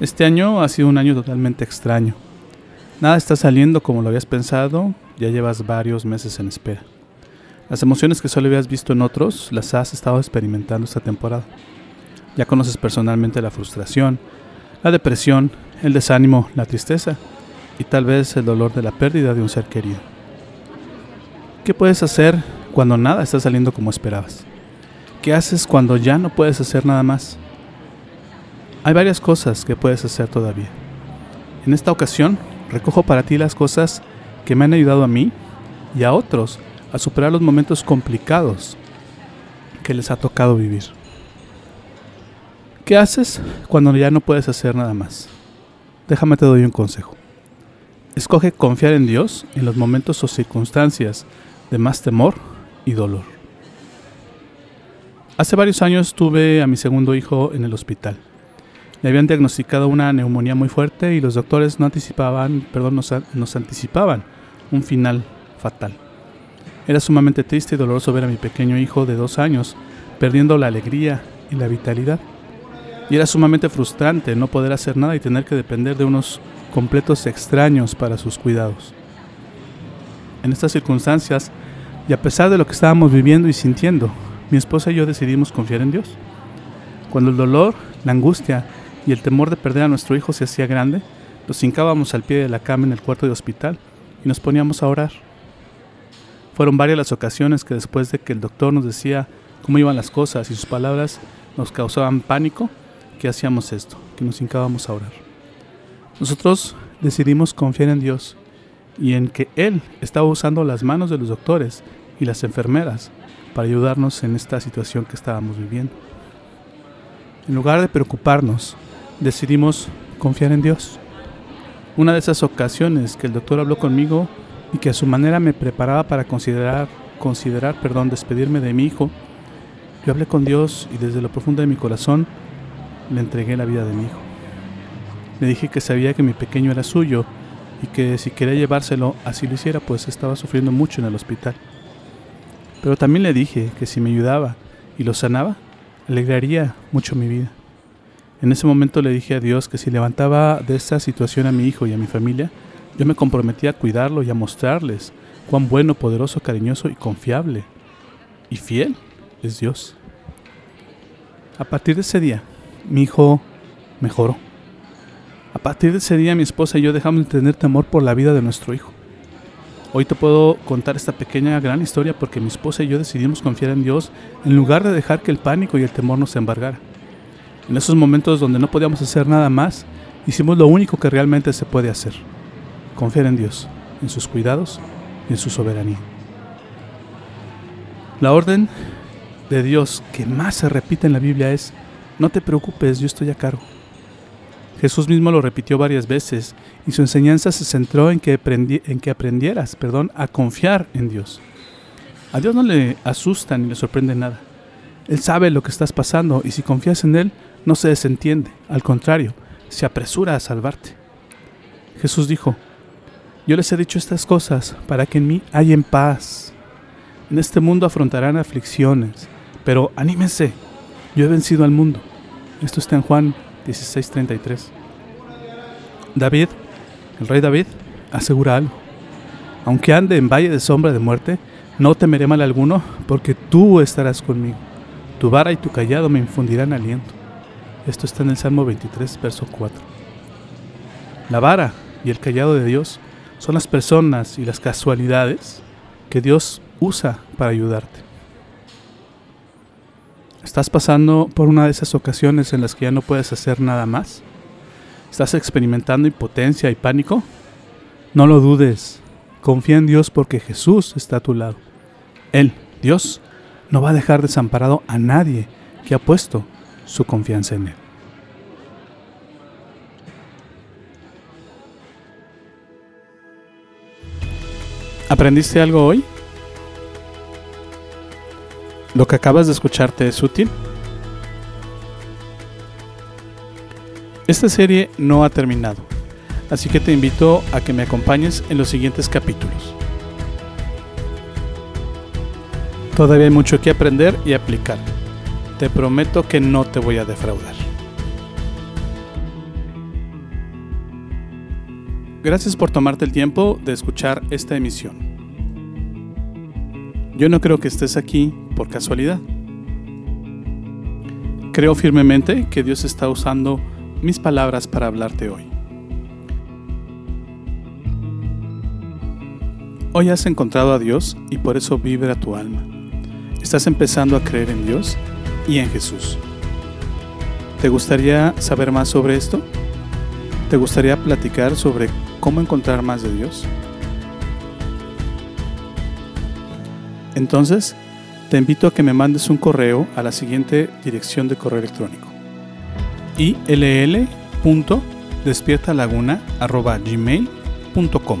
Este año ha sido un año totalmente extraño. Nada está saliendo como lo habías pensado, ya llevas varios meses en espera. Las emociones que solo habías visto en otros las has estado experimentando esta temporada. Ya conoces personalmente la frustración, la depresión, el desánimo, la tristeza y tal vez el dolor de la pérdida de un ser querido. ¿Qué puedes hacer cuando nada está saliendo como esperabas? ¿Qué haces cuando ya no puedes hacer nada más? Hay varias cosas que puedes hacer todavía. En esta ocasión, recojo para ti las cosas que me han ayudado a mí y a otros a superar los momentos complicados que les ha tocado vivir. ¿Qué haces cuando ya no puedes hacer nada más? Déjame te doy un consejo. Escoge confiar en Dios en los momentos o circunstancias de más temor y dolor. Hace varios años tuve a mi segundo hijo en el hospital. Le habían diagnosticado una neumonía muy fuerte y los doctores no anticipaban, perdón, nos, nos anticipaban un final fatal. Era sumamente triste y doloroso ver a mi pequeño hijo de dos años perdiendo la alegría y la vitalidad. Y era sumamente frustrante no poder hacer nada y tener que depender de unos completos extraños para sus cuidados. En estas circunstancias, y a pesar de lo que estábamos viviendo y sintiendo, mi esposa y yo decidimos confiar en Dios. Cuando el dolor, la angustia y el temor de perder a nuestro hijo se hacía grande, nos hincábamos al pie de la cama en el cuarto de hospital y nos poníamos a orar. Fueron varias las ocasiones que después de que el doctor nos decía cómo iban las cosas y sus palabras nos causaban pánico, que hacíamos esto, que nos hincábamos a orar. Nosotros decidimos confiar en Dios y en que Él estaba usando las manos de los doctores y las enfermeras para ayudarnos en esta situación que estábamos viviendo. En lugar de preocuparnos, decidimos confiar en Dios. Una de esas ocasiones que el doctor habló conmigo y que a su manera me preparaba para considerar, considerar, perdón, despedirme de mi hijo, yo hablé con Dios y desde lo profundo de mi corazón le entregué la vida de mi hijo. Le dije que sabía que mi pequeño era suyo y que si quería llevárselo así lo hiciera, pues estaba sufriendo mucho en el hospital. Pero también le dije que si me ayudaba y lo sanaba, alegraría mucho mi vida. En ese momento le dije a Dios que si levantaba de esta situación a mi hijo y a mi familia, yo me comprometía a cuidarlo y a mostrarles cuán bueno, poderoso, cariñoso y confiable y fiel es Dios. A partir de ese día, mi hijo mejoró. A partir de ese día, mi esposa y yo dejamos de tener temor por la vida de nuestro hijo. Hoy te puedo contar esta pequeña gran historia porque mi esposa y yo decidimos confiar en Dios en lugar de dejar que el pánico y el temor nos embargara. En esos momentos donde no podíamos hacer nada más, hicimos lo único que realmente se puede hacer. Confiar en Dios, en sus cuidados y en su soberanía. La orden de Dios que más se repite en la Biblia es, no te preocupes, yo estoy a cargo. Jesús mismo lo repitió varias veces y su enseñanza se centró en que, en que aprendieras perdón, a confiar en Dios. A Dios no le asusta ni le sorprende nada. Él sabe lo que estás pasando y si confías en Él no se desentiende, al contrario, se apresura a salvarte. Jesús dijo, yo les he dicho estas cosas para que en mí hayan paz. En este mundo afrontarán aflicciones, pero anímense, yo he vencido al mundo. Esto está en Juan 16:33. David, el rey David, asegura algo. Aunque ande en valle de sombra de muerte, no temeré mal alguno, porque tú estarás conmigo. Tu vara y tu callado me infundirán aliento. Esto está en el Salmo 23, verso 4. La vara y el callado de Dios son las personas y las casualidades que Dios usa para ayudarte. ¿Estás pasando por una de esas ocasiones en las que ya no puedes hacer nada más? ¿Estás experimentando impotencia y pánico? No lo dudes. Confía en Dios porque Jesús está a tu lado. Él, Dios, no va a dejar desamparado a nadie que ha puesto su confianza en Él. ¿Aprendiste algo hoy? ¿Lo que acabas de escucharte es útil? Esta serie no ha terminado, así que te invito a que me acompañes en los siguientes capítulos. Todavía hay mucho que aprender y aplicar. Te prometo que no te voy a defraudar. Gracias por tomarte el tiempo de escuchar esta emisión. Yo no creo que estés aquí por casualidad. Creo firmemente que Dios está usando mis palabras para hablarte hoy. Hoy has encontrado a Dios y por eso vibra tu alma. Estás empezando a creer en Dios y en Jesús. ¿Te gustaría saber más sobre esto? ¿Te gustaría platicar sobre cómo encontrar más de Dios? Entonces, te invito a que me mandes un correo a la siguiente dirección de correo electrónico. ill.despiertalaguna.gmail.com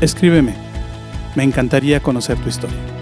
Escríbeme. Me encantaría conocer tu historia.